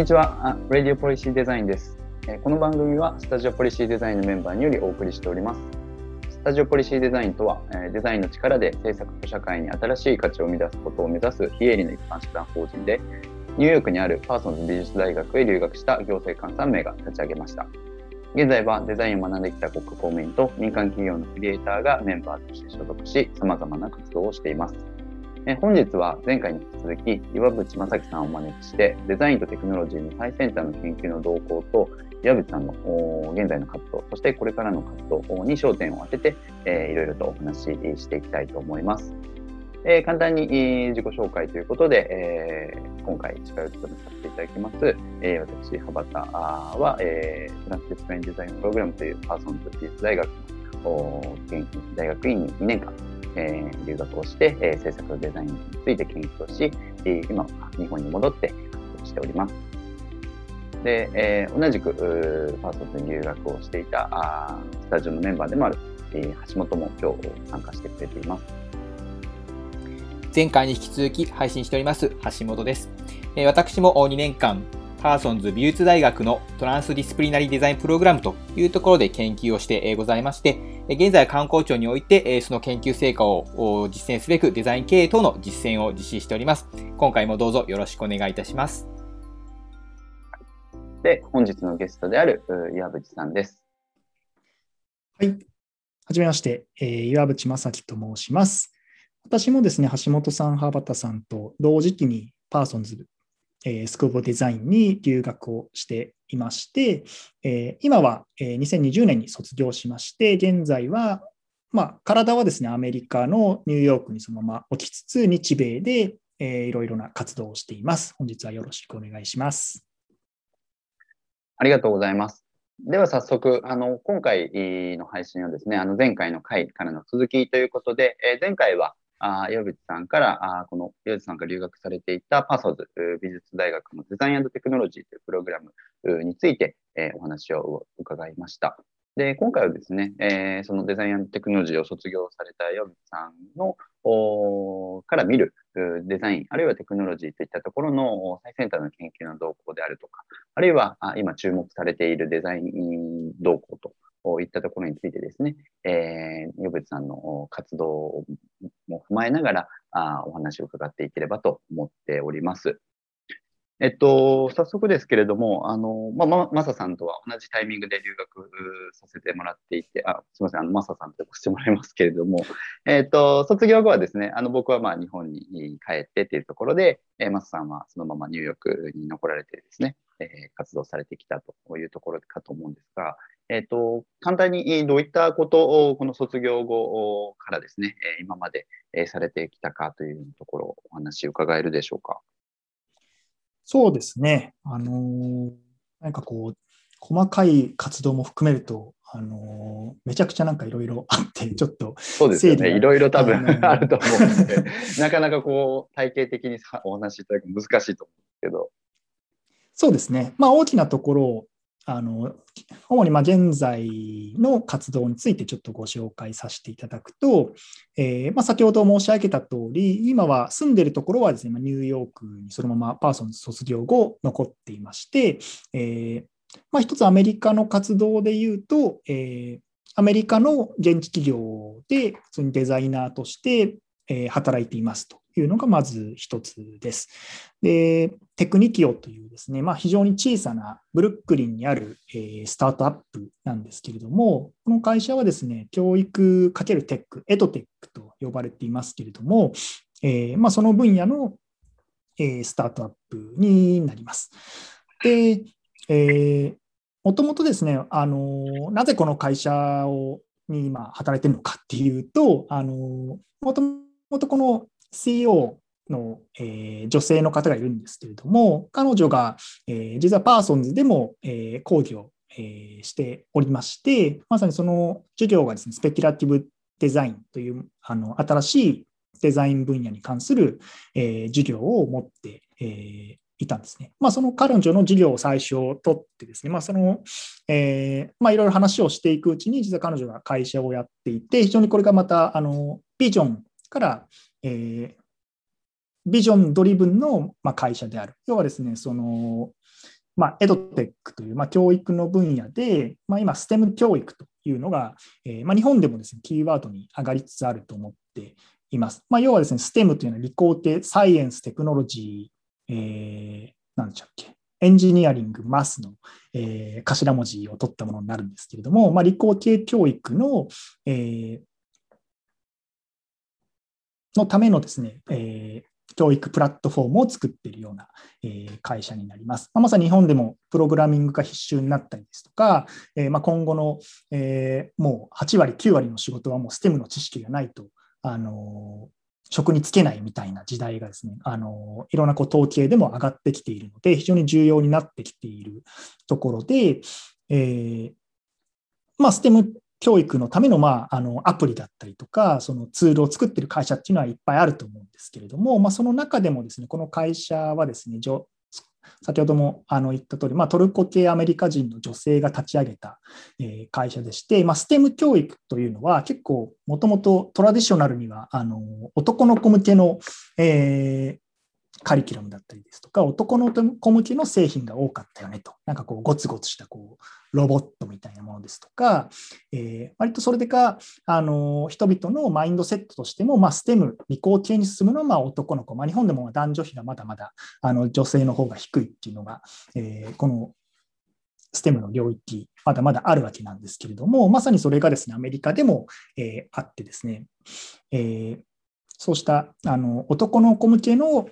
にちは、ラディオポリシーデザインです。この番組はスタジオポリシーデザインのメンバーによりお送りしております。スタジオポリシーデザインとは、デザインの力で制作と社会に新しい価値を生み出すことを目指す非営利の一般社団法人で、ニューヨークにあるパーソンズ美術大学へ留学した行政官3名が立ち上げました。現在はデザインを学んできた国家公務員と民間企業のクリエイターがメンバーとして所属し、様々な活動をしています。え本日は前回に引き続き岩渕正樹さんをお招きしてデザインとテクノロジーの最先端の研究の動向と岩渕さんの現在の活動そしてこれからの活動に焦点を当てて、え、いろいろとお話ししていきたいと思います。えー、簡単に、え自己紹介ということで、えー、今回司会を務めさせていただきます、え、私、羽端は、えー、ランスディスプレインデザインプログラムというパーソンズ美術大学の研究大学院に2年間えー、留学をして、えー、制作デザインについて研究をし、え今日本に戻って活動しております。で、えー、同じくパーソンズに留学をしていたあスタジオのメンバーでもある、えー、橋本も今日参加してくれています。前回に引き続き配信しております橋本です。えー、私も2年間パーソンズ美術大学の Transdisciplinary Design プログラムというところで研究をしてございまして、現在観光庁において、その研究成果を実践すべくデザイン経営等の実践を実施しております。今回もどうぞよろしくお願いいたします。で、本日のゲストである岩渕さんです。はい。はじめまして、えー、岩渕正樹と申します。私もですね、橋本さん、羽端さんと同時期にパーソンズ、えー、スクープデザインに留学をしていまして、えー、今は、えー、2020年に卒業しまして、現在は、まあ、体はですね、アメリカのニューヨークにそのまま置きつつ、日米で、えー、いろいろな活動をしています。本日はよろしくお願いします。ありがとうございます。では早速、あの今回の配信はですね、あの前回の回からの続きということで、えー、前回はあ岩渕さんから、あこの岩渕さんが留学されていたパーソーズ美術大学のデザインテクノロジーというプログラムについて、えー、お話を伺いました。で、今回はですね、えー、そのデザインテクノロジーを卒業された岩渕さんのおから見るデザイン、あるいはテクノロジーといったところの最先端の研究の動向であるとか、あるいは今注目されているデザイン動向といったところについてですね、えー、与さんの活動も踏まえながらあお話を伺っていければと思っております。えっと、早速ですけれども、あの、まあ、ま、ささんとは同じタイミングで留学させてもらっていて、あ、すみません、あの、まささんと呼ばせてもらいますけれども、えっと、卒業後はですね、あの、僕はまあ、日本に帰ってっていうところで、えー、まささんはそのままニューヨークに残られてですね、えー、活動されてきたというところかと思うんですが、えっ、ー、と、簡単にどういったことをこの卒業後からですね、今までされてきたかというところ、お話伺えるでしょうか？そうですね。あのー、なんかこう、細かい活動も含めると、あのー、めちゃくちゃなんかいろいろあって、ちょっとそうですよね。いろいろ多分 あると思うので、なかなかこう、体系的にお話しいただく難しいと思うんですけど。そうですね。まあ、大きなところをあの主にま現在の活動についてちょっとご紹介させていただくと、えー、ま先ほど申し上げた通り、今は住んでるところはですね、ニューヨークにそのままパーソンズ卒業後残っていまして、えー、まあ、つアメリカの活動で言うと、えー、アメリカの現地企業で普通にデザイナーとして、働いていますというのがまず一つです。で、テクニキオというですね、まあ、非常に小さなブルックリンにある、え、スタートアップなんですけれども、この会社はですね、教育かけるテック、 EdTech と呼ばれていますけれども、えー、まあ、その分野の、え、スタートアップになります。で、えー、もともとですね、あのなぜこの会社をに今働いてるのかっていうと、あのもともとこの CEO の、えー、女性の方がいるんですけれども、彼女が、えー、実はパーソンズでも、えー、講義を、えー、しておりまして、まさにその授業がですね、スペキュラティブデザインというあの新しいデザイン分野に関する、えー、授業を持って、えー、いたんですね。まあ、その彼女の授業を最初取ってですね、まあ、その、えー、まあ、いろいろ話をしていくうちに、実は彼女が会社をやっていて、非常にこれがまた、あの、ビジョンから、えー、ビジョンドリブンの、まあ、会社である。要はですね、その、まあ、エドテックという、まあ、教育の分野で、まあ、今、ステム教育というのが、えーまあ、日本でもですね、キーワードに上がりつつあると思っています。まあ、要はですね、ステムというのは理工系、サイエンス、テクノロジー、えー、なんでしたっけ、エンジニアリング、マスの、えー、頭文字を取ったものになるんですけれども、まあ、理工系教育の、えー、のためのですね、えー、教育プラットフォームを作っているような、えー、会社になります。ま、さに日本でもプログラミングが必修になったりですとか、えー、まあ今後の、え、もう8割、9割の仕事はもう STEM の知識がないと、あの職に就けないみたいな時代がですね、あのいろんなこう統計でも上がってきているので、非常に重要になってきているところで、えーまあ、STEM 教育のための,、まあ、あのアプリだったりとか、そのツールを作ってる会社っていうのはいっぱいあると思うんですけれども、まあ、その中でもですね、この会社はですね、先ほどもあの言った通り、まあ、トルコ系アメリカ人の女性が立ち上げた、え会社でして、まあ、STEM 教育というのは結構もともとトラディショナルにはあの男の子向けの、えー、カリキュラムだったりですとか、男の子向けの製品が多かったよねと。なんかこう、ゴツゴツしたこうロボットみたいなものですとか、えー、割とそれでか、あの人々のマインドセットとしても、まあ、STEM、理工系に進むのはま男の子、まあ、日本でも男女比がまだまだあの女性の方が低いっていうのが、えー、この STEM の領域、まだまだあるわけなんですけれども、まさにそれがですね、アメリカでも、えー、あってですね、えー、そうしたあの男の子向けの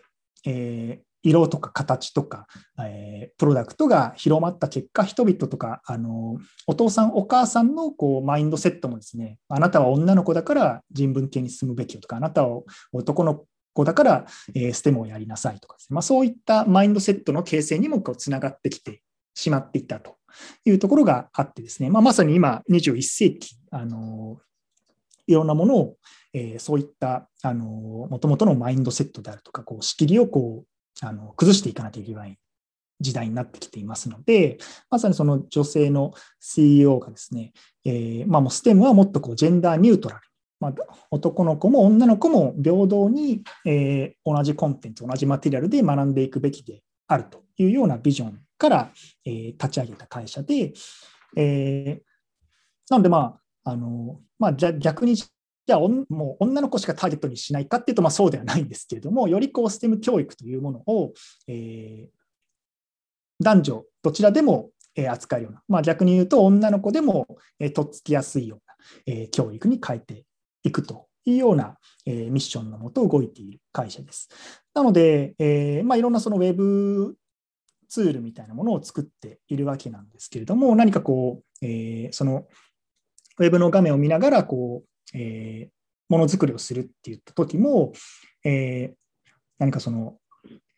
えー、色とか形とか、えー、プロダクトが広まった結果、人々とか、あのお父さん、お母さんのこうマインドセットもですね、あなたは女の子だから人文系に進むべきよとか、あなたは男の子だから、えー、ステムをやりなさいとかですね、まあ、そういったマインドセットの形成にもこうつながってきてしまっていたというところがあってですね、まあ、まさに今、21世紀、あのいろんなものをえー、そういったもともとのマインドセットであるとか、こう仕切りをこうあの崩していかなきゃいけない時代になってきていますので、まさにその女性の CEO がですね、えー、まあ、もう STEM はもっとこうジェンダーニュートラル。まあ、男の子も女の子も平等に、えー、同じコンテンツ、同じマテリアルで学んでいくべきであるというようなビジョンから、えー、立ち上げた会社で、えー、なので、まああのまあ、逆にじゃあもう女の子しかターゲットにしないかっていうと、まあ、そうではないんですけれども、よりこう STEM 教育というものを、えー、男女どちらでも扱えるような、まあ、逆に言うと女の子でもえとっつきやすいような、えー、教育に変えていくというような、えー、ミッションのもと動いている会社です。なので、えーまあ、いろんなそのウェブツールみたいなものを作っているわけなんですけれども、何かこう、えー、そのウェブの画面を見ながらこうえー、ものづくりをするって言った時も、えー、何かその、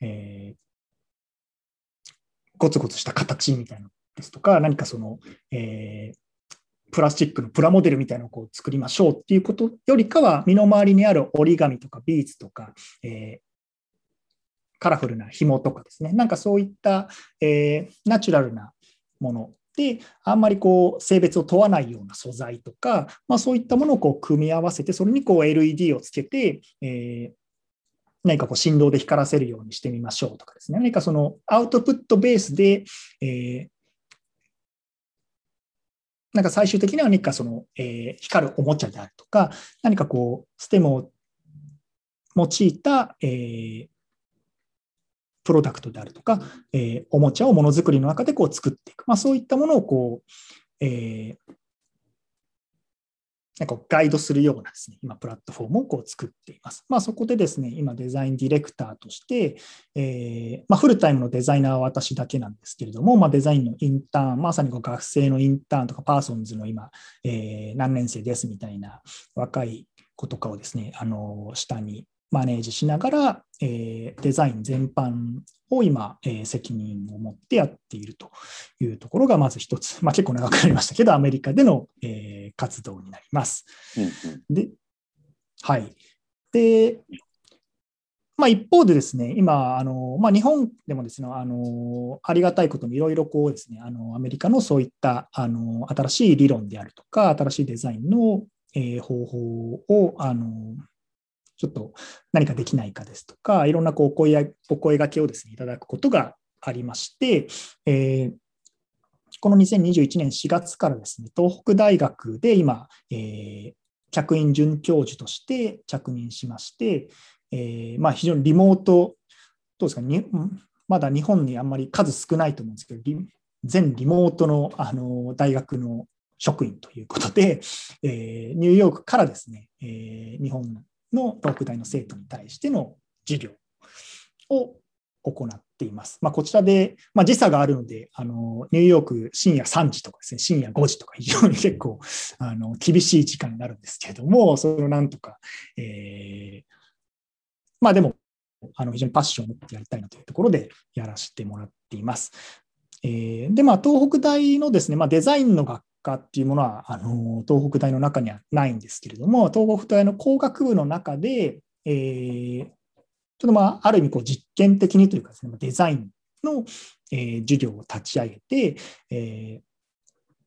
えー、ゴツゴツした形みたいなですとか、何かその、えー、プラスチックのプラモデルみたいなのをこう作りましょうっていうことよりかは、身の回りにある折り紙とかビーズとか、えー、カラフルな紐とかですね、なんかそういった、えー、ナチュラルなもので、あんまりこう性別を問わないような素材とか、まあ、そういったものをこう組み合わせて、それにこう LED をつけて、えー、何かこう振動で光らせるようにしてみましょうとかですね、何かそのアウトプットベースで、えー、なんか最終的には何かその、えー、光るおもちゃであるとか、何かこう、ステムを用いた、えー、プロダクトであるとか、えー、おもちゃをものづくりの中でこう作っていく。まあ、そういったものをこう、えー、なんかガイドするようなですね、今、プラットフォームをこう作っています。まあ、そこでですね、今、デザインディレクターとして、えー、まあ、フルタイムのデザイナーは私だけなんですけれども、まあ、デザインのインターン、まさにこう学生のインターンとか、パーソンズの今、えー、何年生ですみたいな若い子とかをですね、あの下にマネージしながら、えー、デザイン全般を今、えー、責任を持ってやっているというところがまず一つ、まあ、結構長くなりましたけど、アメリカでの、えー、活動になります。うんうん、で、はい。で、まあ、一方でですね、今、あのまあ、日本でもですね、あのありがたいことにいろいろこうですね、あのアメリカのそういったあの新しい理論であるとか、新しいデザインの、えー、方法をあのちょっと何かできないかですとか、いろんなこうお声お声がけをですね、いただくことがありまして、えー、この2021年4月からですね、東北大学で今、えー、客員准教授として着任しまして、えー、まあ、非常にリモート、どうですかに、まだ日本にあんまり数少ないと思うんですけど、全リモートのあの大学の職員ということで、えー、ニューヨークからですね、えー、日本の東北大の生徒に対しての授業を行っています。まあ、こちらで、まあ、時差があるのであの、ニューヨーク深夜3時とかですね、深夜5時とか非常に結構 あの厳しい時間になるんですけれども、それをなんとか、えー、まあでも、あの非常にパッションを持ってやりたいなというところでやらせてもらっています。えー、で、まあ、東北大のですね、まあ、デザインの学科っていうものは、あの東北大の中にはないんですけれども、東北大の工学部の中で、えー、ちょっとまあ、ある意味こう実験的にというかですね、デザインの、えー、授業を立ち上げて、えー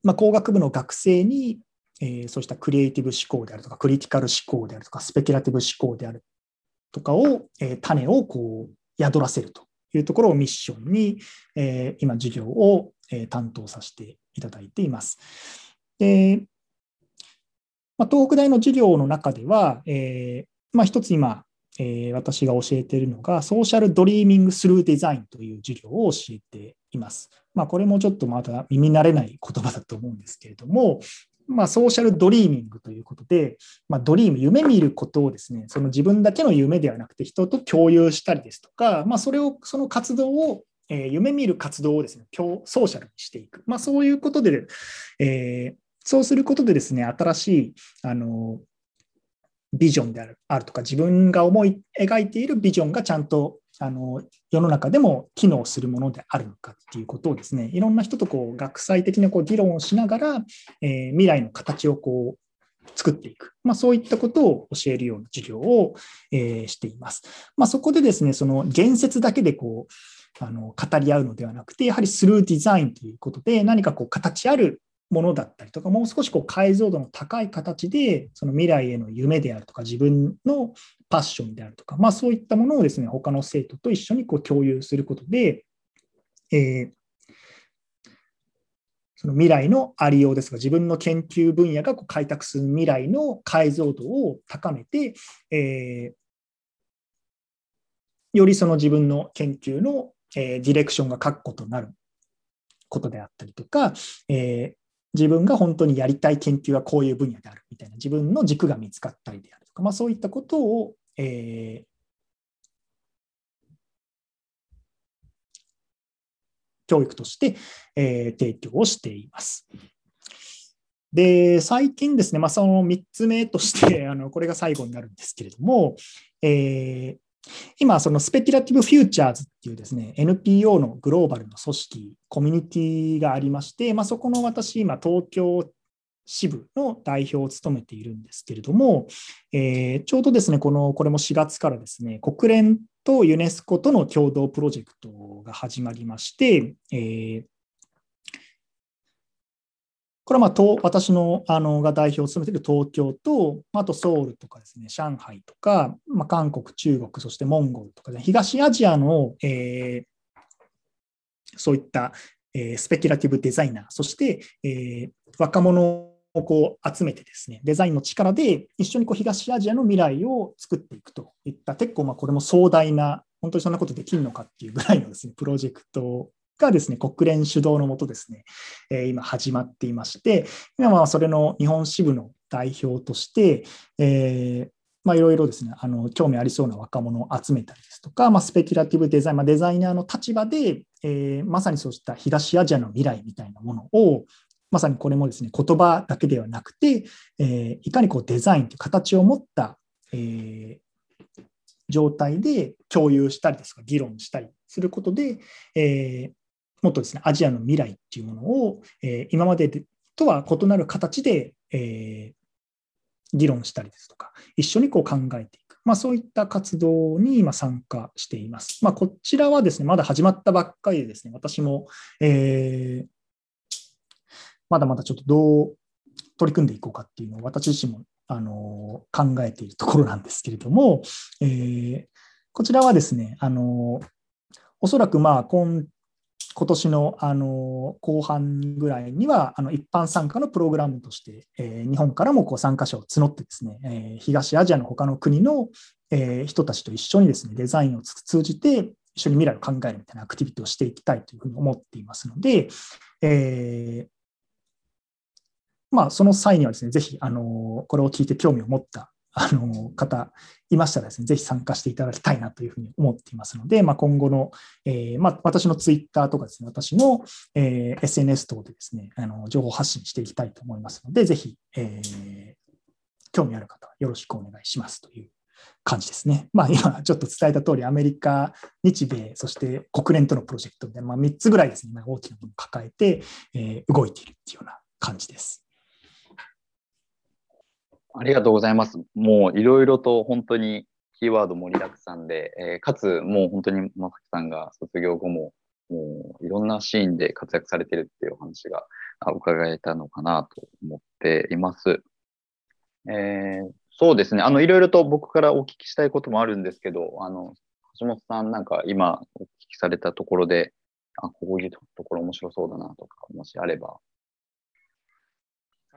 まあ、工学部の学生に、えー、そうしたクリエイティブ思考であるとか、クリティカル思考であるとか、スペキュラティブ思考であるとかを、えー、種をこう宿らせるというところをミッションに、えー、今、授業を、え、担当させていただいています。でま、東北大の授業の中では、えーまあ、一つ今、えー、私が教えているのが、 Social Dreaming Through Design という授業を教えています。まあ、これもちょっとまだ耳慣れない言葉だと思うんですけれども、まあ、 social dreaming ということで、まあ、ドリーム、夢見ることをですね、その自分だけの夢ではなくて人と共有したりですとか、まあ、それを、その活動を、えー、夢見る活動をですね、ソーシャルにしていく。まあ、そういうことで、えー、そうすることでですね、新しい、あの、ビジョンであるあるとか、自分が思い描いているビジョンがちゃんとあの世の中でも機能するものであるのかっていうことをですね、いろんな人とこう学際的なこう議論をしながら、えー、未来の形をこう作っていく、まあ、そういったことを教えるような授業を、えー、しています。まあ、そこでですね、その言説だけでこうあの語り合うのではなくて、やはりスルーデザインということで、何かこう形あるものだったりとか、もう少しこう解像度の高い形で、その未来への夢であるとか、自分のパッションであるとか、まあ、そういったものをですね、他の生徒と一緒にこう共有することで、えー、その未来のありようですが、自分の研究分野がこう開拓する未来の解像度を高めて、えー、よりその自分の研究の、えー、ディレクションが確固となることであったりとか、えー、自分が本当にやりたい研究はこういう分野であるみたいな自分の軸が見つかったりであるとか、まあ、そういったことを、えー、教育として、えー、提供をしています。で、最近ですね、まあ、その3つ目として あの、これが最後になるんですけれども、えー、今、その Speculative Futures っていうですね、NPO のグローバルの組織、コミュニティがありまして、まあ、そこの私、今、東京支部の代表を務めているんですけれども、えー、ちょうどですね、この、これも4月からですね、国連とユネスコとの共同プロジェクトが始まりまして、えー、これはまあ私のあのが代表を務めている東京と、あとソウルとかですね、上海とか、まあ、韓国、中国、そしてモンゴルとか、ね、東アジアの、えー、そういった、えー、スペキュラティブデザイナー、そして、えー、若者をこう集めてですね、デザインの力で一緒にこう東アジアの未来を作っていくといった結構まあこれも壮大な、本当にそんなことできるのかっていうぐらいのですね、プロジェクトがですね、国連主導のもとですね、え、今始まっていまして、今はそれの日本支部の代表として、えーまあ、いろいろですね、あの興味ありそうな若者を集めたりですとか、まあ、スペキュラティブデザイン、まあ、デザイナーの立場で、えー、まさにそうした東アジアの未来みたいなものを、まさにこれもですね、言葉だけではなくて、えー、いかにこうデザインという形を持った、えー、状態で共有したりですとか、議論したりすることで、えー、もっとですね、アジアの未来っていうものを、え、今までとは異なる形で、え、議論したりですとか、一緒にこう考えていく。まあ、そういった活動に今参加しています。まあ、こちらはですね、まだ始まったばっかりでですね、私も、えー、まだまだちょっとどう取り組んでいこうかっていうのを私自身もあの考えているところなんですけれども、えー、こちらはですね、あのおそらくまあ今今年のあの後半ぐらいにはあの一般参加のプログラムとして、えー、日本からもこう参加者を募ってですね、えー、東アジアの他の国の、え、人たちと一緒にですねデザインを通じて一緒に未来を考えるみたいなアクティビティをしていきたいというふうに思っていますので、え、まあ、その際にはですね、ぜひ、あの、これを聞いて興味を持ったあの方いましたらですね、ぜひ参加していただきたいなというふうに思っていますので、まあ、今後の、えー、まあ、私のツイッターとかですね、私の、えー、SNS 等でですね、あの情報発信していきたいと思いますので、ぜひ、えー、興味ある方はよろしくお願いしますという感じですね。まあ、今ちょっと伝えた通り、アメリカ、日米、そして国連とのプロジェクトで、まあ、3つぐらいですね、大きなものを抱えて、え、動いているっていうような感じです。ありがとうございます。もういろいろと本当にキーワード盛りだくさんで、えー、かつもう本当にまさきさんが卒業後ももういろんなシーンで活躍されてるっていうお話が伺えたのかなと思っています。えー、そうですね。あの、いろいろと僕からお聞きしたいこともあるんですけど、あの、橋本さんなんか今お聞きされたところで、あ、こういうところ面白そうだなとか、もしあれば。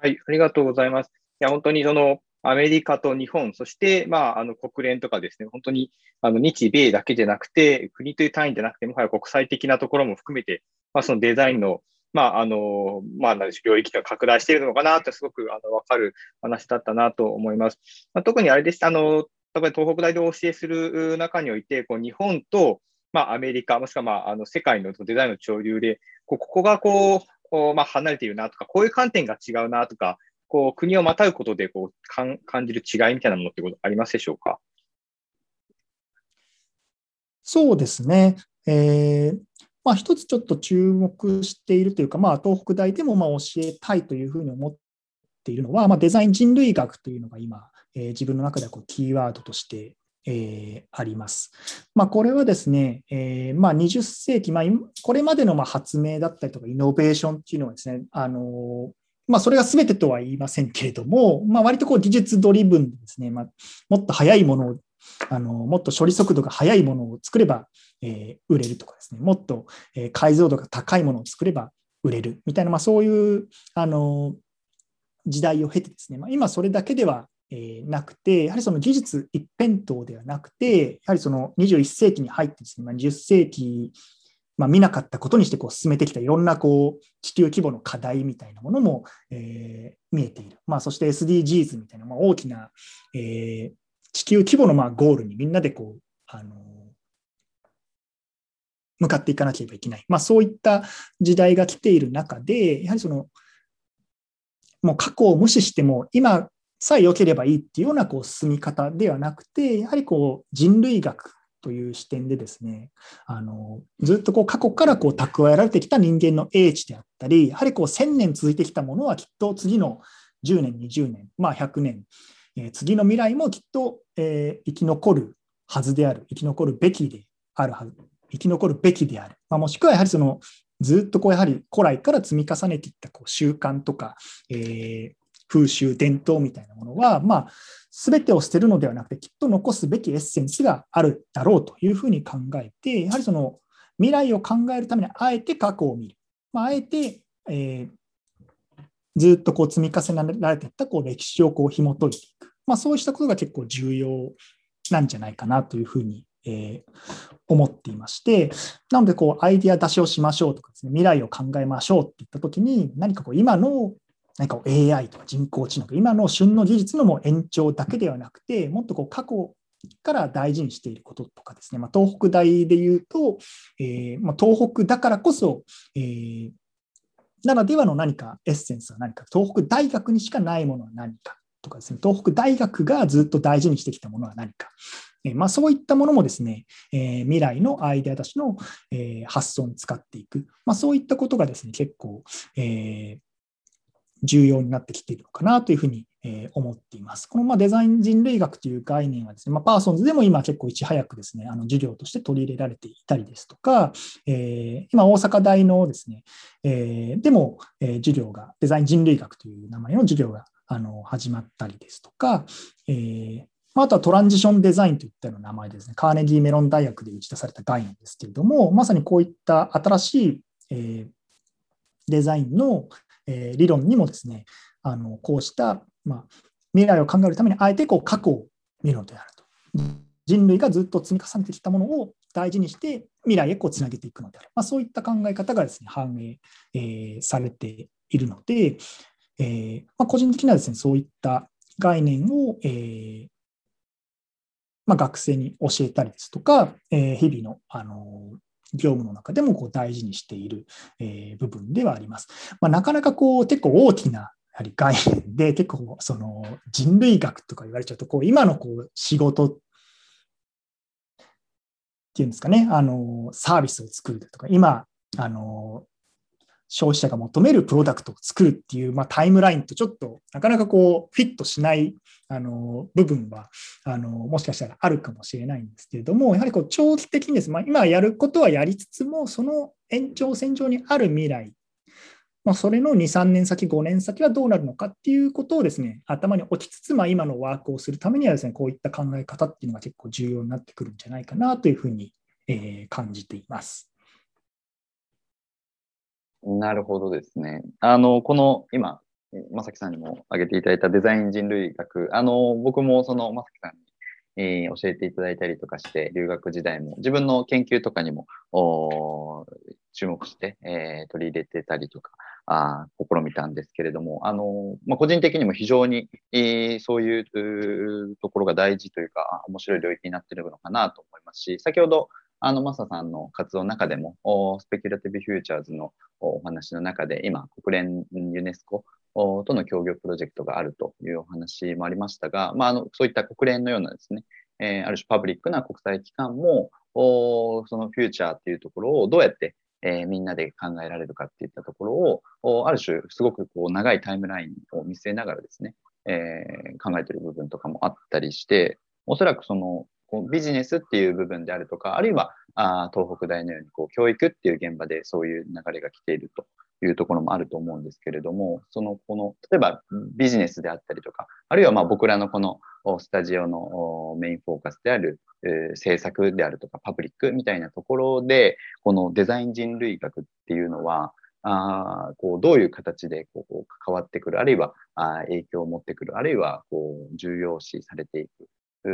はい、ありがとうございます。や、本当にその、アメリカと日本、そして、まあ、あの、国連とかですね、本当に、あの、日米だけじゃなくて、国という単位じゃなくて、もはや国際的なところも含めて、まあ、そのデザインの、まあ、あの、まあ、領域が拡大しているのかなって、すごく、あの、わかる話だったなと思います。まあ、特にあれです、あの、例えば東北大でお教えする中において、こう、日本と、まあ、アメリカ、もしくは、まあ、あの、世界のデザインの潮流で、ここがこう、こうまあ、離れているなとか、こういう観点が違うなとか、こう、国をまたぐことで、こう、感じる違いみたいなものってことありますでしょうか？そうですね。えー、まあ、一つちょっと注目しているというか、まあ、東北大でもまあ教えたいというふうに思っているのは、まあ、デザイン人類学というのが今、えー、自分の中ではこうキーワードとして、えー、あります。まあ、これはですね、えーま、20世紀、まあ、これまでのま発明だったりとか、イノベーションっていうのはですね、あのまあ、それが全てとは言いませんけれども、まあ、割とこう技術ドリブンですね、まあ、もっと速いものを、あのもっと処理速度が速いものを作れば、えー、売れるとかですね、もっと、解像度が高いものを作れば売れる。みたいな、まあ、そういうあの時代を経てですね、まあ、今それだけではえなくて、やはりその技術一辺倒ではなくて、やはりその21世紀に入ってですね、まあ、20世紀まあ、見なかったことにしてこう進めてきたいろんなこう地球規模の課題みたいなものも、えー、見えている。まあ、そして SDGs みたいな、まあ、大きな、えー、地球規模のまあゴールにみんなでこう、あの向かっていかなければいけない。まあ、そういった時代が来ている中で、やはりその、もう過去を無視しても、今さえ良ければいいっていうようなこう進み方ではなくて、やはりこう人類学という視点でですね、あのずっとこう過去からこう蓄えられてきた人間の英知であったり、やはりこう1000年続いてきたものはきっと次の10年、20年、まあ、100年、えー、次の未来もきっと、えー、生き残るはずである、生き残るべきであるはず、生き残るべきである、まあ、もしくはやはりそのずっとこうやはり古来から積み重ねていったこう習慣とか、えー、風習、伝統みたいなものは、まあ、全てを捨てるのではなくて、きっと残すべきエッセンスがあるだろうというふうに考えて、やはりその未来を考えるために、あえて過去を見る。まあ、あえて、えー、ずっとこう積み重ねられていったこう歴史をこう紐解いていく。まあ、そうしたことが結構重要なんじゃないかなというふうに、えー、思っていまして、なのでこうアイディア出しをしましょうとかですね、未来を考えましょうって言ったときに、何かこう今の何か AI とか人工知能とか、今の旬の技術のも延長だけではなくて、もっとこう過去から大事にしていることとかですね、まあ、東北大でいうと、えー、まあ、東北だからこそ、えー、ならではの何かエッセンスは何か、東北大学にしかないものは何かとかですね、東北大学がずっと大事にしてきたものは何か、えー、まあ、そういったものもですね、え未来のアイデア出しの、え発想に使っていく、ま、そういったことがですね、結構、え重要になってきているのかなというふうに思っています。このまデザイン人類学という概念はですね、まあ、パーソンズでも今結構いち早くですね、あの授業として取り入れられていたりですとか、えー、今大阪大のですね、えー、でも、え、授業が、デザイン人類学という名前の授業があの始まったりですとか、えーまあ、とはトランジションデザインといったような名前ですね、カーネギーメロン大学で打ち出された概念ですけれども、まさにこういった新しい、え、デザインの、えー、理論にもですね、あのこうした、まあ、未来を考えるためにあえてこう過去を見るのであると。人類がずっと積み重ねてきたものを大事にして未来へこうつなげていくのである。まあ、そういった考え方がですね、反映、えー、されているので、えーまあ、個人的にはですね、そういった概念を、えーまあ、学生に教えたりですとか、え、日々の、あの業務の中でもこう大事にしている、えー、部分ではあります。まあ、なかなかこう結構大きなやはり概念で結構その人類学とか言われちゃうとこう今のこう仕事っていうんですかねあのサービスを作るとか今あの消費者が求めるプロダクトを作るっていう、まあ、タイムラインとちょっとなかなかこうフィットしないあの部分はあのもしかしたらあるかもしれないんですけれどもやはりこう長期的にです、まあ、今やることはやりつつもその延長線上にある未来、まあ、それの2、3年先、5年先はどうなるのかっていうことをですね頭に置きつつ、まあ、今のワークをするためにはですねこういった考え方っていうのが結構重要になってくるんじゃないかなというふうに、えー、感じています。なるほどですね。あの、この今、まさきさんにも挙げていただいたデザイン人類学、あの、僕もそのまさきさんに、えー、教えていただいたりとかして、留学時代も自分の研究とかにも注目して、えー、取り入れてたりとか、あ試みたんですけれども、あのまあ、個人的にも非常に、えー、そういうところが大事というか、面白い領域になっているのかなと思いますし、先ほどあの、マサさんの活動の中でも、 Speculative Futures のお話の中で、今、国連ユネスコとの協業プロジェクトがあるというお話もありましたが、まあ、あのそういった国連のようなですね、えー、ある種パブリックな国際機関も、そのフューチャーっていうところをどうやって、えー、みんなで考えられるかっていったところを、ある種すごくこう長いタイムラインを見据えながらですね、えー、考えてる部分とかもあったりして、おそらくそのこうビジネスっていう部分であるとか、あるいはあ東北大のようにこう教育っていう現場でそういう流れが来ているというところもあると思うんですけれども、そのこの例えばビジネスであったりとか、あるいはまあ僕らのこのスタジオのメインフォーカスである、えー、制作であるとかパブリックみたいなところで、このデザイン人類学っていうのは、あこうどういう形でこう関わってくる、あるいはあ影響を持ってくる、あるいはこう重要視されていく。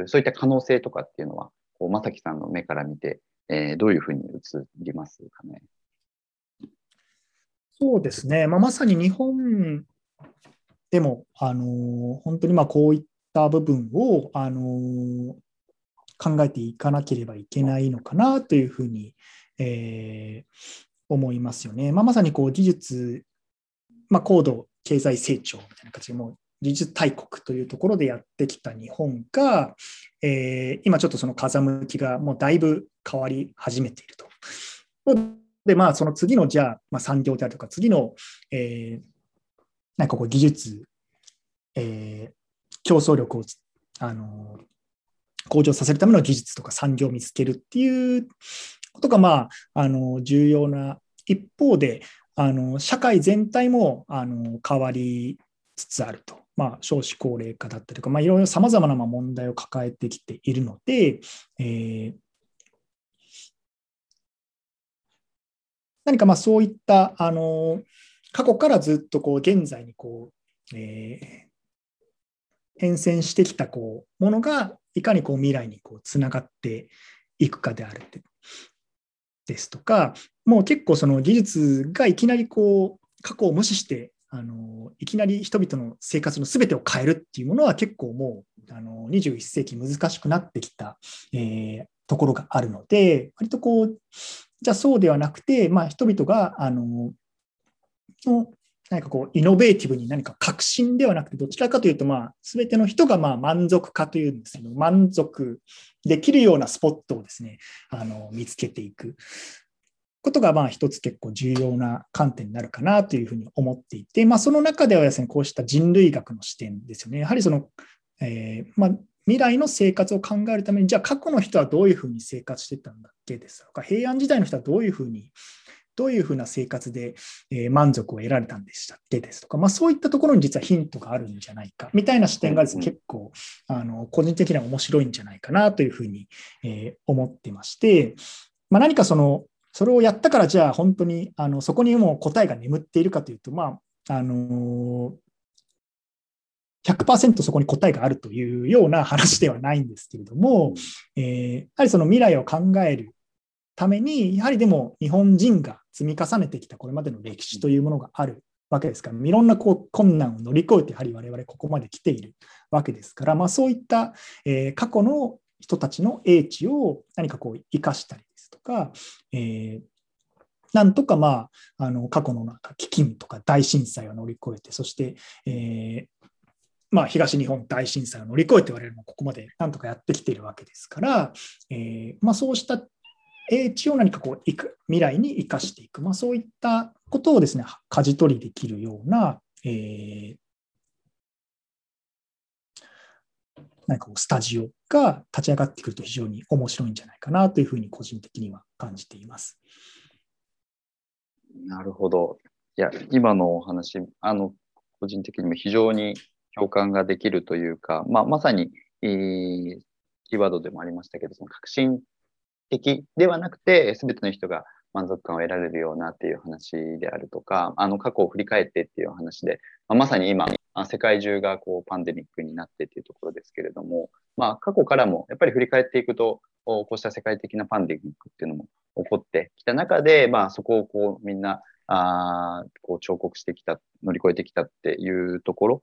そういった可能性とかっていうのは、こう正樹さんの目から見て、えー、どういうふうに映りますかね？そうですね、まあ、まさに日本でも、あのー、本当にまあこういった部分を、あのー、考えていかなければいけないのかなというふうに、えー、思いますよね。まあ、まさにこう技術、まあ、高度経済成長みたいな形でも技術大国というところでやってきた日本が、えー、今ちょっとその風向きがもうだいぶ変わり始めていると。で、まあ、その次のじゃあ、まあ、産業であるとか、次の、えー、なんかこう技術、えー、競争力を、あの向上させるための技術とか産業を見つけるっていうことが、まあ、あの重要な一方で、あの社会全体もあの変わりつつあると。まあ、少子高齢化だったりとか、まあ、いろいろさまざまな問題を抱えてきているので、えー、何かまあそういったあの過去からずっとこう現在にこう、えー、変遷してきたこうものがいかにこう未来にこうつながっていくかであるですとかもう結構その技術がいきなりこう過去を無視してあのいきなり人々の生活のすべてを変えるっていうものは結構もうあの21世紀難しくなってきた、えー、ところがあるので割とこうじゃあそうではなくて、まあ、人々があの何かこうイノベーティブに何か革新ではなくてどちらかというと、まあ、全ての人がまあ満足化というんですけど満足できるようなスポットをですねあの見つけていく。ことがまあ一つ結構重要な観点になるかなというふうに思っていて、まあ、その中ではですね、こうした人類学の視点ですよね。やはりその、えー、まあ、未来の生活を考えるために、じゃあ過去の人はどういうふうに生活してたんだっけですとか、平安時代の人はどういうふうにどういうふうな生活で、え満足を得られたんでしたっけですとか、まあ、そういったところに実はヒントがあるんじゃないかみたいな視点がですね、結構あの個人的には面白いんじゃないかなというふうに、え思ってまして、まあ、何かそのそれをやったからじゃあ本当にあのそこにもう答えが眠っているかというと、まああの100%そこに答えがあるというような話ではないんですけれども、えー、やはりその未来を考えるために、やはりでも日本人が積み重ねてきたこれまでの歴史というものがあるわけですから、いろんなこう困難を乗り越えて、やはり我々ここまで来ているわけですから、まあ、そういった、えー、過去の人たちの英知を何かこう生かしたりとか、えーなんとか、まあ、あの過去のなんか飢饉とか大震災を乗り越えて、そして、えー、まあ、東日本大震災を乗り越えて我々もここまでなんとかやってきているわけですから、えー、まあ、そうした英知を何かこういく未来に生かしていく、まあ、そういったことをですね、舵取りできるような、えー、何かこうスタジオが立ち上がってくると非常に面白いんじゃないかなというふうに個人的には感じています。なるほど。いや、今のお話、あの、個人的にも非常に共感ができるというか、まあ、まさに、えー、キーワードでもありましたけど、その革新的ではなくて、すべての人が満足感を得られるようなっていう話であるとか、あの過去を振り返ってっていう話で、まあ、まさに今、世界中がこうパンデミックになってっていうところですけれども、まあ、過去からもやっぱり振り返っていくと、こうした世界的なパンデミックっていうのも起こってきた中で、まあ、そこをこうみんなあこう彫刻してきた、乗り越えてきたっていうところ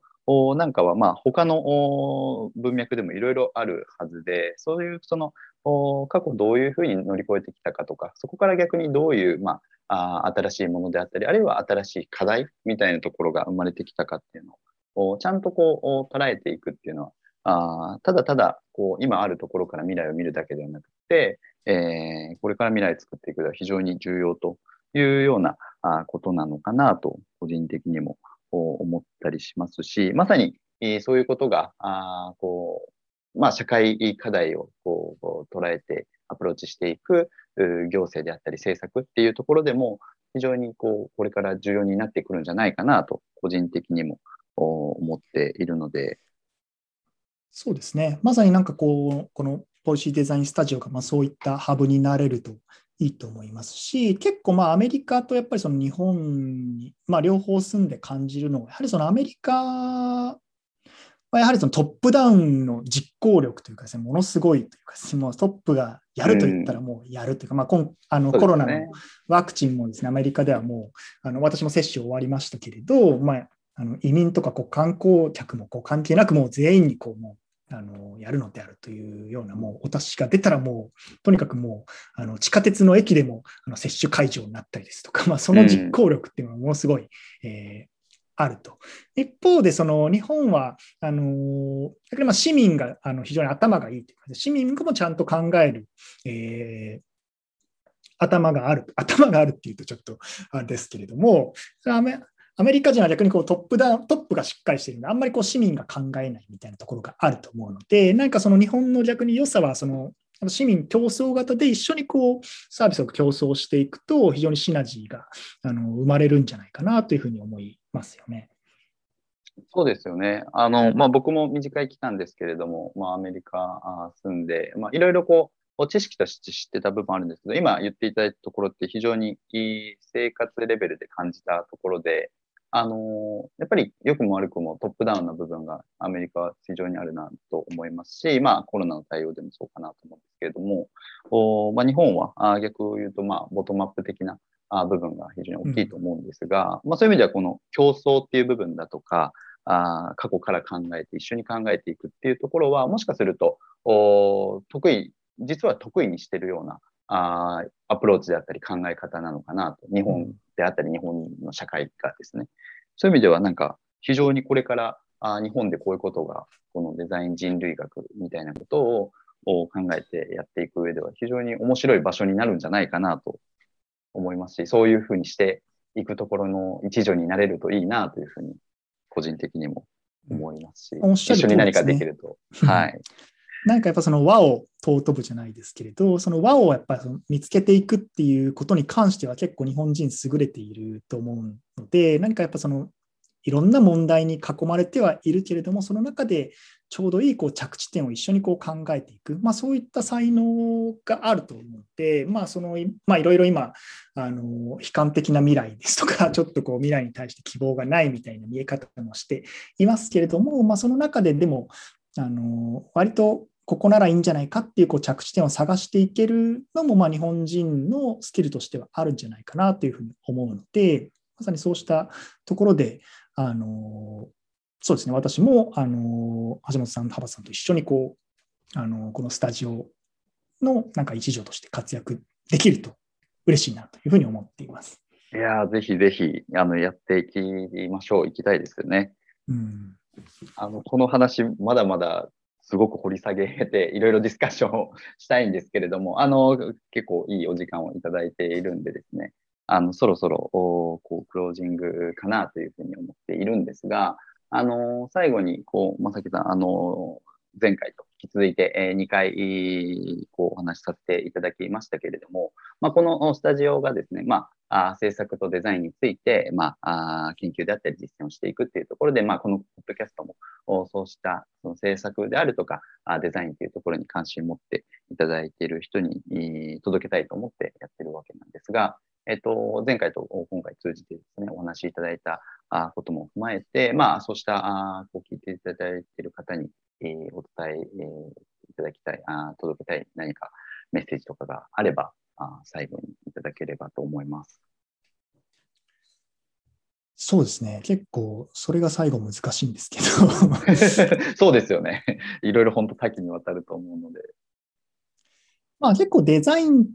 なんかは、まあ、他の文脈でもいろいろあるはずで、そういうその過去どういうふうに乗り越えてきたかとか、そこから逆にどういう、まあ、あ新しいものであったり、あるいは新しい課題みたいなところが生まれてきたかっていうのを、ちゃんとこう捉えていくっていうのは、あただただこう今あるところから未来を見るだけではなくて、えー、これから未来を作っていくのは非常に重要というようなあことなのかなと、個人的にも思ったりしますし、まさに、そういうことが、あこう、まあ、社会課題をこう捉えてアプローチしていく行政であったり政策っていうところでも、非常にこう、これから重要になってくるんじゃないかなと、個人的にも思っているので。そうですね。まさになんかこう、このポリシーデザインスタジオがまあそういったハブになれるといいと思いますし、結構まあアメリカとやっぱりその日本に、まあ、両方住んで感じるのは、やはりそのアメリカやはりそのトップダウンの実行力というかですね、ものすごいというか、もうトップがやると言ったらもうやるというか、うん、まあ、今あのコロナのワクチンもですね、アメリカではもう、あの私も接種終わりましたけれど、まあ、あの移民とかこう観光客もこう関係なく、もう全員にこうもうあのやるのであるというような、もうお達しが出たら、もうとにかくもうあの地下鉄の駅でもあの接種会場になったりですとか、まあ、その実行力っていうのはものすごい、うん、えーあると。一方で、その日本は、あのま市民があの非常に頭がいいというか、市民もちゃんと考える、えー、頭がある、頭があるっていうとちょっとあれですけれども、アメリカ人は逆にこうトップダウン、トップがしっかりしてるので、あんまりこう市民が考えないみたいなところがあると思うので、何かその日本の逆に良さは、その市民競争型で一緒にこうサービスを競争していくと、非常にシナジーがあの生まれるんじゃないかなというふうに思いますよね。そうですよね。あの、まあ、僕も短い期間ですけれども、まあ、アメリカ住んで、まあ、いろいろこう、知識として知ってた部分あるんですけど、今言っていただいたところって非常にいい生活レベルで感じたところで、あのやっぱり良くも悪くもトップダウンの部分がアメリカは非常にあるなと思いますし、まあコロナの対応でもそうかなと思うんですけれども、おまあ、日本はあ逆を言うと、まあ、ボトムアップ的な部分が非常に大きいと思うんですが、うん、まあ、そういう意味ではこの競争っていう部分だとか、あ過去から考えて一緒に考えていくっていうところは、もしかすると、お得意、実は得意にしてるようなあアプローチであったり考え方なのかなと。日本であったり日本の社会がですね。そういう意味ではなんか非常にこれからあ日本でこういうことがこのデザイン人類学みたいなことをを考えてやっていく上では非常に面白い場所になるんじゃないかなと思いますし、そういうふうにしていくところの一助になれるといいなというふうに個人的にも思いますし、うん、一緒に何かできると。はい。なんかやっぱその和を尊ぶじゃないですけれど、その和をやっぱり見つけていくっていうことに関しては結構日本人優れていると思うので、何かやっぱそのいろんな問題に囲まれてはいるけれども、その中でちょうどいいこう着地点を一緒にこう考えていく、まあ、そういった才能があると思って、まあ、そのまあ、いろいろ今あの、悲観的な未来ですとか、ちょっとこう未来に対して希望がないみたいな見え方もしていますけれども、まあ、その中ででも、あの割とここならいいんじゃないかっていうこう着地点を探していけるのも、まあ、日本人のスキルとしてはあるんじゃないかなというふうに思うので、まさにそうしたところで、あのそうですね、私も、あの橋本さん、幅さんと一緒にこう、あのこのスタジオのなんか一助として活躍できると嬉しいなというふうに思っています。いやぜひぜひあのやっていきましょう、いきたいですよね。うん、あのこの話、まだまだすごく掘り下げて、いろいろディスカッションをしたいんですけれども、あの結構いいお時間をいただいているんでですね、あの、そろそろ、こう、クロージングかなというふうに思っているんですが、あの、最後に、こう、まさきさん、あの、前回と引き続いて、えー、2回、こう、お話しさせていただきましたけれども、まあ、このスタジオがですね、まあ、あ制作とデザインについて、まあ、あ研究であったり実践をしていくっていうところで、まあ、このポッドキャストも、そうしたその制作であるとか、あデザインというところに関心を持っていただいている人に届けたいと思ってやってるわけなんですが、えっと、前回と今回通じてですね、お話しいただいたことも踏まえて、まあ、そうした、こう聞いていただいている方に、えー、お伝え、えー、いただきたいあ、届けたい何かメッセージとかがあれば、あ最後にいただければと思います。そうですね。結構、それが最後難しいんですけど そうですよね。いろいろ本当多岐にわたると思うので。まあ結構デザイン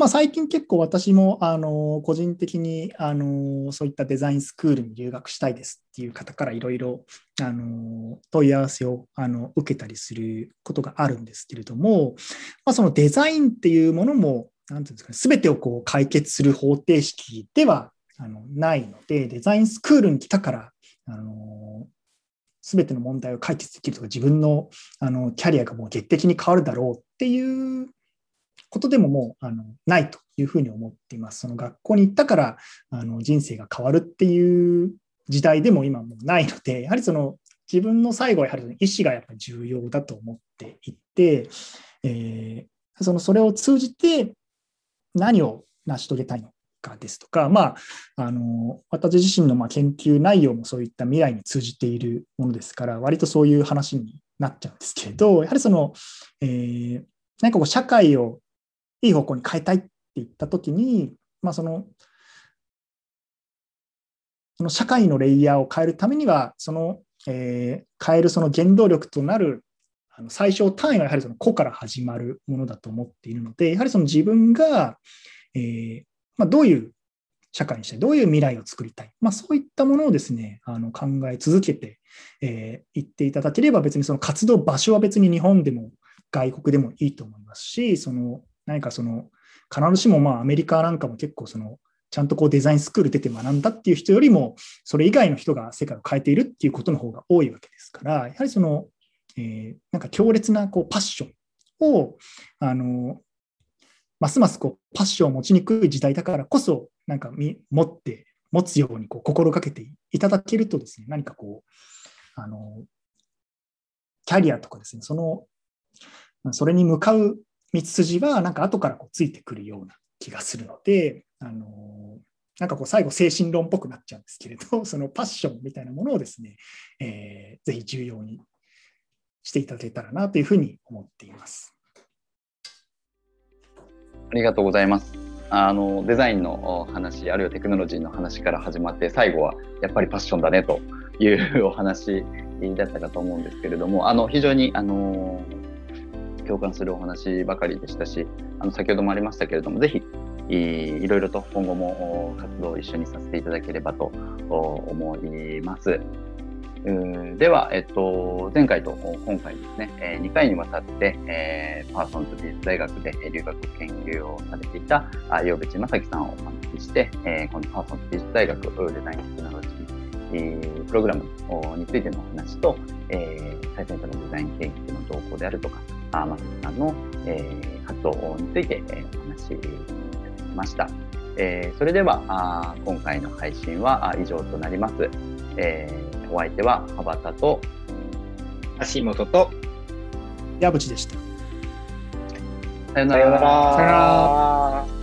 まあ、最近結構私もあの個人的にあのそういったデザインスクールに留学したいですっていう方からいろいろ問い合わせをあの受けたりすることがあるんですけれども、まあ、そのデザインっていうものも何ていうんですかね全てをこう解決する方程式ではあのないのでデザインスクールに来たからあの全ての問題を解決できるとか自分のあのキャリアがもう劇的に変わるだろうっていうことでももうあのないというふうに思っています。その学校に行ったからあの人生が変わるっていう時代でも今もないので、やはりその自分の最後はやはり意思がやっぱり重要だと思っていて、えー、そのそれを通じて何を成し遂げたいのかですとか、まあ、あの私自身のま研究内容もそういった未来に通じているものですから、割とそういう話になっちゃうんですけれど、やはりその、えー、何かこう社会をいい方向に変えたいって言ったときに、まあ、その、その社会のレイヤーを変えるためには、その、えー、変えるその原動力となるあの最小単位はやはりその個から始まるものだと思っているので、やはりその自分が、えーまあ、どういう社会にしたい、どういう未来を作りたい、まあ、そういったものをですね、あの考え続けてい、えー、っていただければ、別にその活動場所は別に日本でも外国でもいいと思いますし、その何かその、必ずしもまあアメリカなんかも結構その、ちゃんとこうデザインスクール出て学んだっていう人よりも、それ以外の人が世界を変えているっていうことの方が多いわけですから、やはりその、えー、なんか強烈なこうパッションを、あの、ますますこうパッションを持ちにくい時代だからこそ、なんか持って、持つようにこう心がけていただけるとですね、何かこう、あの、キャリアとかですね、その、それに向かう道筋はなんか後からこうついてくるような気がするので、あのなんかこう最後精神論っぽくなっちゃうんですけれど、そのパッションみたいなものをですね、えー、ぜひ重要にしていただけたらなというふうに思っています。ありがとうございます。あのデザインの話、あるいはテクノロジーの話から始まって、最後はやっぱりパッションだねというお話だったかと思うんですけれども、あの非常にあの共感するお話ばかりでしたし、あの先ほどもありましたけれども、ぜひいろいろと今後も活動を一緒にさせていただければと思います。では、えっと、前回と今回ですね、2回にわたって、えー、パーソンズ美術大学で留学研究をされていた岩渕正樹さんをお招きして、えー、このパーソンズ美術大学デザインテクノロジープログラムについてのお話と、えー、最先端のデザイン研究の動向であるとか、マスさんの、えー、活動について、えー、お話しいただきました。えー、それではあ今回の配信は以上となります。えー、お相手は羽端と橋本と矢淵でした。さよなら。さよなら。